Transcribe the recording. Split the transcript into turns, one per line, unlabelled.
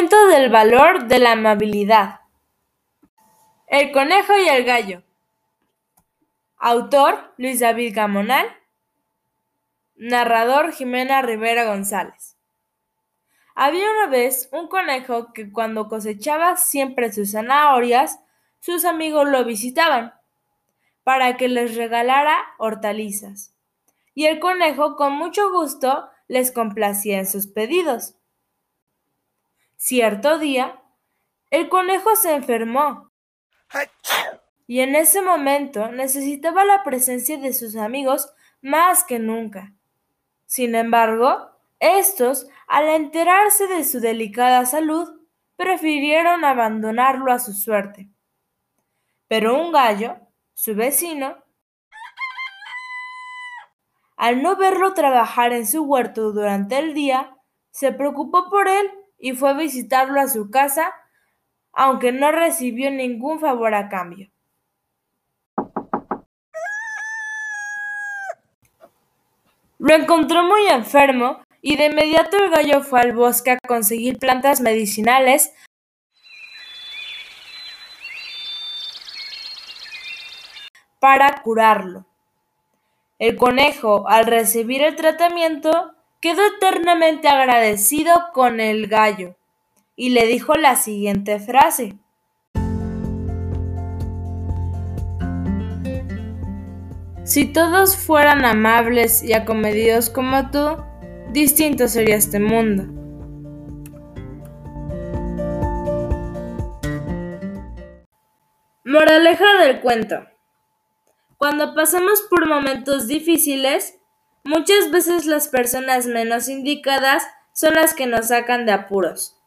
Cuento del valor de la amabilidad. El conejo y el gallo. Autor Luis David Gamonal. Narrador Jimena Rivera González. Había una vez un conejo que cuando cosechaba siempre sus zanahorias, sus amigos lo visitaban para que les regalara hortalizas. Y el conejo con mucho gusto les complacía en sus pedidos. Cierto día, el conejo se enfermó y en ese momento necesitaba la presencia de sus amigos más que nunca. Sin embargo, estos, al enterarse de su delicada salud, prefirieron abandonarlo a su suerte. Pero un gallo, su vecino, al no verlo trabajar en su huerto durante el día, se preocupó por él y fue a visitarlo a su casa, aunque no recibió ningún favor a cambio. Lo encontró muy enfermo y de inmediato el gallo fue al bosque a conseguir plantas medicinales para curarlo. El conejo, al recibir el tratamiento, quedó eternamente agradecido con el gallo y le dijo la siguiente frase. Si todos fueran amables y acomedidos como tú, distinto sería este mundo. Moraleja del cuento. Cuando pasamos por momentos difíciles, muchas veces las personas menos indicadas son las que nos sacan de apuros.